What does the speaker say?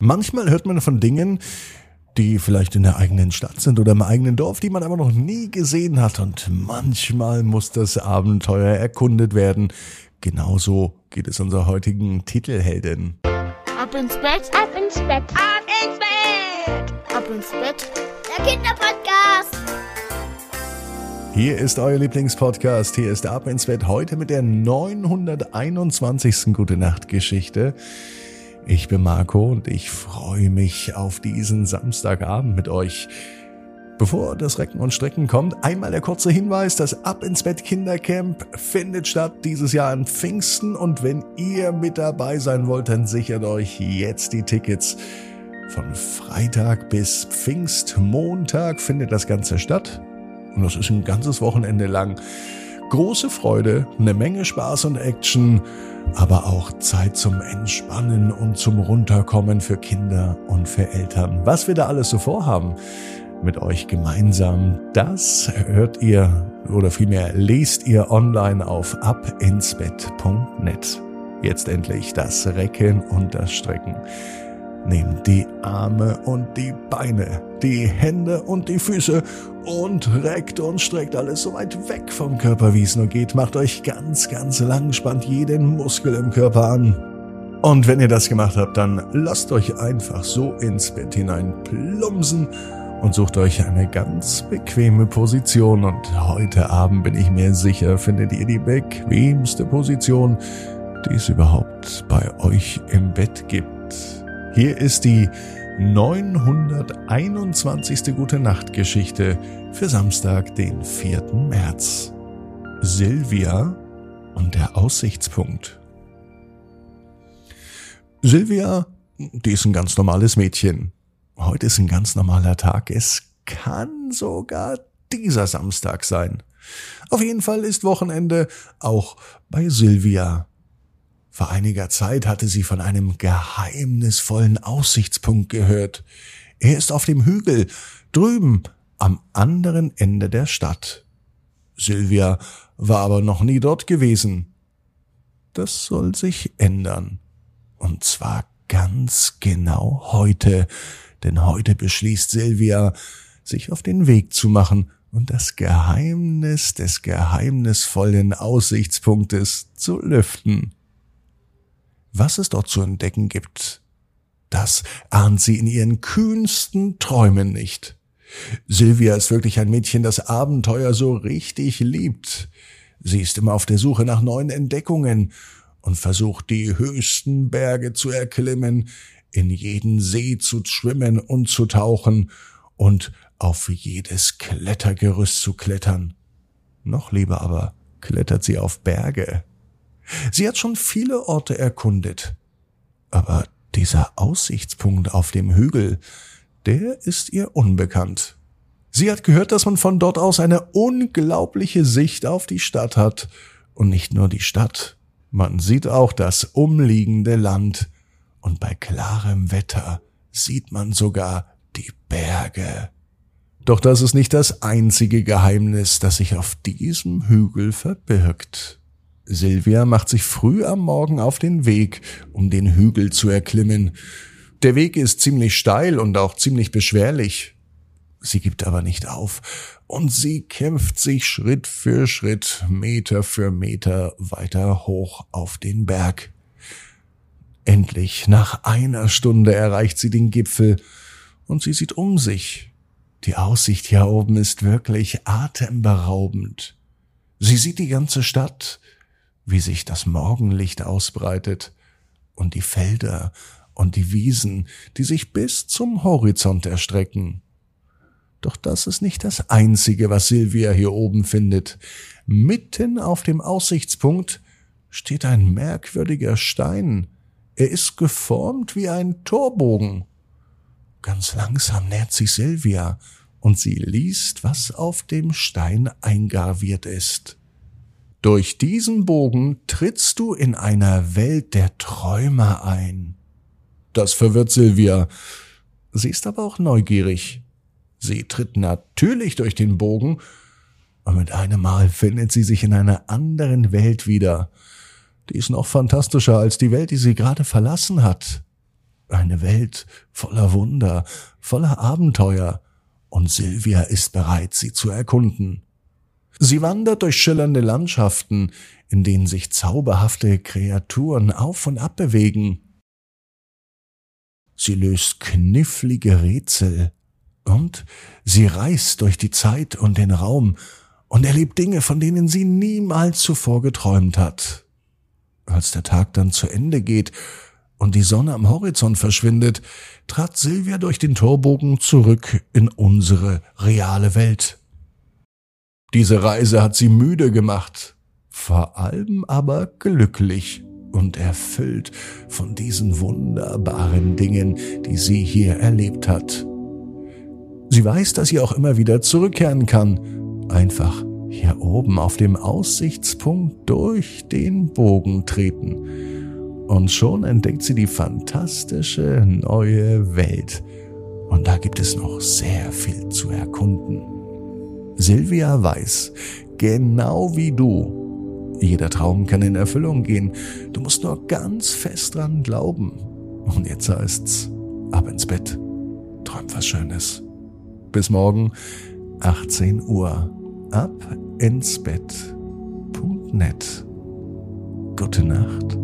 Manchmal hört man von Dingen, die vielleicht in der eigenen Stadt sind oder im eigenen Dorf, die man aber noch nie gesehen hat. Und manchmal muss das Abenteuer erkundet werden. Genauso geht es unserer heutigen Titelheldin. Ab ins Bett, ab ins Bett, ab ins Bett, ab ins Bett. Der Kinderpodcast. Hier ist euer Lieblingspodcast. Hier ist Ab ins Bett heute mit der 921. Gute Nacht Geschichte. Ich bin Marco und ich freue mich auf diesen Samstagabend mit euch. Bevor das Recken und Strecken kommt, einmal der kurze Hinweis, das Ab ins Bett Kindercamp findet statt dieses Jahr an Pfingsten und wenn ihr mit dabei sein wollt, dann sichert euch jetzt die Tickets. Von Freitag bis Pfingstmontag findet das Ganze statt und das ist ein ganzes Wochenende lang. Große Freude, eine Menge Spaß und Action aber auch Zeit zum Entspannen und zum Runterkommen für Kinder und für Eltern. Was wir da alles so vorhaben mit euch gemeinsam, das hört ihr oder vielmehr lest ihr online auf abinsbett.net. Jetzt endlich das Recken und das Strecken. Nehmt die Arme und die Beine, die Hände und die Füße und reckt und streckt alles so weit weg vom Körper, wie es nur geht. Macht euch ganz, ganz lang, spannt jeden Muskel im Körper an. Und wenn ihr das gemacht habt, dann lasst euch einfach so ins Bett hinein plumsen und sucht euch eine ganz bequeme Position. Und heute Abend bin ich mir sicher, findet ihr die bequemste Position, die es überhaupt bei euch im Bett gibt. Hier ist die 921. Gute Nacht Geschichte für Samstag, den 4. März. Silvia und der Aussichtspunkt. Silvia, die ist ein ganz normales Mädchen. Heute ist ein ganz normaler Tag. Es kann sogar dieser Samstag sein. Auf jeden Fall ist Wochenende auch bei Silvia. Vor einiger Zeit hatte sie von einem geheimnisvollen Aussichtspunkt gehört. Er ist auf dem Hügel, drüben, am anderen Ende der Stadt. Sylvia war aber noch nie dort gewesen. Das soll sich ändern. Und zwar ganz genau heute, denn heute beschließt Sylvia, sich auf den Weg zu machen und das Geheimnis des geheimnisvollen Aussichtspunktes zu lüften. Was es dort zu entdecken gibt, das ahnt sie in ihren kühnsten Träumen nicht. Silvia ist wirklich ein Mädchen, das Abenteuer so richtig liebt. Sie ist immer auf der Suche nach neuen Entdeckungen und versucht die höchsten Berge zu erklimmen, in jeden See zu schwimmen und zu tauchen und auf jedes Klettergerüst zu klettern. Noch lieber aber klettert sie auf Berge. Sie hat schon viele Orte erkundet. Aber dieser Aussichtspunkt auf dem Hügel, der ist ihr unbekannt. Sie hat gehört, dass man von dort aus eine unglaubliche Sicht auf die Stadt hat. Und nicht nur die Stadt, man sieht auch das umliegende Land. Und bei klarem Wetter sieht man sogar die Berge. Doch das ist nicht das einzige Geheimnis, das sich auf diesem Hügel verbirgt. Silvia macht sich früh am Morgen auf den Weg, um den Hügel zu erklimmen. Der Weg ist ziemlich steil und auch ziemlich beschwerlich. Sie gibt aber nicht auf und sie kämpft sich Schritt für Schritt, Meter für Meter weiter hoch auf den Berg. Endlich, nach einer Stunde erreicht sie den Gipfel und sie sieht um sich. Die Aussicht hier oben ist wirklich atemberaubend. Sie sieht die ganze Stadt, wie sich das Morgenlicht ausbreitet und die Felder und die Wiesen, die sich bis zum Horizont erstrecken. Doch das ist nicht das Einzige, was Silvia hier oben findet. Mitten auf dem Aussichtspunkt steht ein merkwürdiger Stein. Er ist geformt wie ein Torbogen. Ganz langsam nähert sich Silvia und sie liest, was auf dem Stein eingraviert ist. Durch diesen Bogen trittst du in einer Welt der Träumer ein. Das verwirrt Silvia. Sie ist aber auch neugierig. Sie tritt natürlich durch den Bogen, und mit einem Mal findet sie sich in einer anderen Welt wieder. Die ist noch fantastischer als die Welt, die sie gerade verlassen hat. Eine Welt voller Wunder, voller Abenteuer, und Silvia ist bereit, sie zu erkunden. Sie wandert durch schillernde Landschaften, in denen sich zauberhafte Kreaturen auf und ab bewegen. Sie löst knifflige Rätsel und sie reist durch die Zeit und den Raum und erlebt Dinge, von denen sie niemals zuvor geträumt hat. Als der Tag dann zu Ende geht und die Sonne am Horizont verschwindet, trat Silvia durch den Torbogen zurück in unsere reale Welt. Diese Reise hat sie müde gemacht, vor allem aber glücklich und erfüllt von diesen wunderbaren Dingen, die sie hier erlebt hat. Sie weiß, dass sie auch immer wieder zurückkehren kann, einfach hier oben auf dem Aussichtspunkt durch den Bogen treten. Und schon entdeckt sie die fantastische neue Welt. Und da gibt es noch sehr viel zu erkunden. Silvia weiß, genau wie du, jeder Traum kann in Erfüllung gehen. Du musst nur ganz fest dran glauben. Und jetzt heißt's, ab ins Bett. Träum was Schönes. Bis morgen, 18 Uhr. Ab ins Bett.net. Gute Nacht.